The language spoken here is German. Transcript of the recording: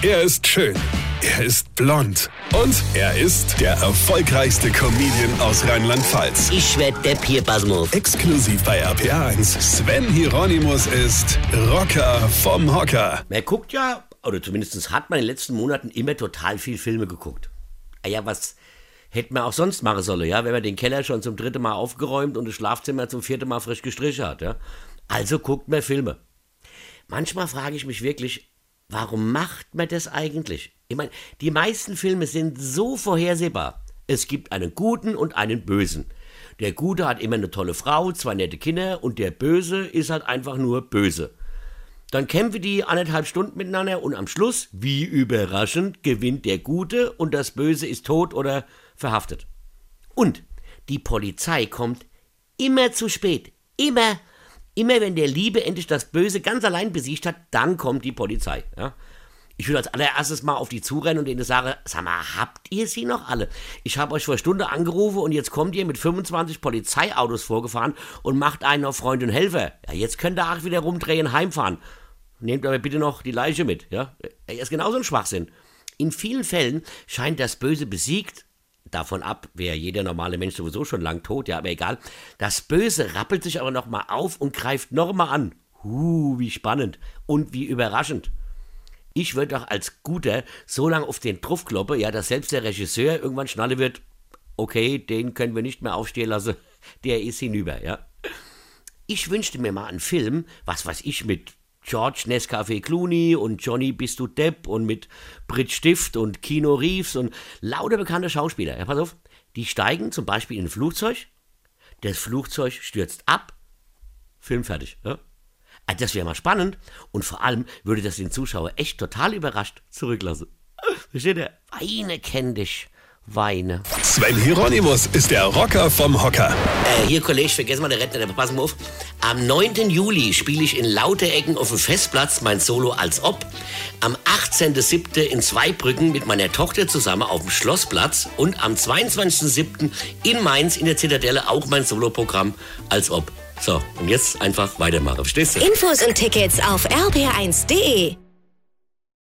Er ist schön. Er ist blond. Und er ist der erfolgreichste Comedian aus Rheinland-Pfalz. Ich werd der Pierpasmus. Exklusiv bei RPA1. Sven Hieronymus ist Rocker vom Hocker. Man guckt ja, oder zumindest hat man in den letzten Monaten immer total viel Filme geguckt. Ah ja, was hätte man auch sonst machen sollen, ja, wenn man den Keller schon zum dritten Mal aufgeräumt und das Schlafzimmer zum vierten Mal frisch gestrichen hat, ja. Also guckt man Filme. Manchmal frage ich mich wirklich, warum macht man das eigentlich? Ich meine, die meisten Filme sind so vorhersehbar. Es gibt einen Guten und einen Bösen. Der Gute hat immer eine tolle Frau, zwei nette Kinder und der Böse ist halt einfach nur böse. Dann kämpfen die anderthalb Stunden miteinander und am Schluss, wie überraschend, gewinnt der Gute und das Böse ist tot oder verhaftet. Und die Polizei kommt immer zu spät. Immer. Immer wenn der Liebe endlich das Böse ganz allein besiegt hat, dann kommt die Polizei. Ja? Ich will als allererstes mal auf die zurennen und denen sagen, sag mal, habt ihr sie noch alle? Ich habe euch vor Stunde angerufen und jetzt kommt ihr mit 25 Polizeiautos vorgefahren und macht einen auf Freund und Helfer. Ja, jetzt könnt ihr auch wieder rumdrehen, heimfahren. Nehmt aber bitte noch die Leiche mit, ja? Er ist genauso ein Schwachsinn. In vielen Fällen scheint das Böse besiegt, davon ab, wäre jeder normale Mensch sowieso schon lang tot, ja, aber egal. Das Böse rappelt sich aber nochmal auf und greift nochmal an. Huh, wie spannend und wie überraschend. Ich würde doch als Guter so lange auf den Truff kloppen, ja, dass selbst der Regisseur irgendwann schnalle wird, okay, den können wir nicht mehr aufstehen lassen, der ist hinüber, ja. Ich wünschte mir mal einen Film, was weiß ich, mit George Nescafé Clooney und Johnny Bist du Depp und mit Brit Stift und Kino Reeves und lauter bekannte Schauspieler. Ja, pass auf, die steigen zum Beispiel in ein Flugzeug, das Flugzeug stürzt ab, Film fertig. Ja? Also das wäre mal spannend und vor allem würde das den Zuschauer echt total überrascht zurücklassen. Versteht ihr? Weine kenn dich. Weine. Sven Hieronymus ist der Rocker vom Hocker. Äh, hier, Kollege, vergessen mal den Retter, pass mal auf. Am 9. Juli spiele ich in Lauterecken auf dem Festplatz mein Solo als Ob. Am 18.07. in Zweibrücken mit meiner Tochter zusammen auf dem Schlossplatz. Und am 22.07. in Mainz in der Zitadelle auch mein Soloprogramm als Ob. So, und jetzt einfach weitermachen. Verstehst du? Infos und Tickets auf rb1.de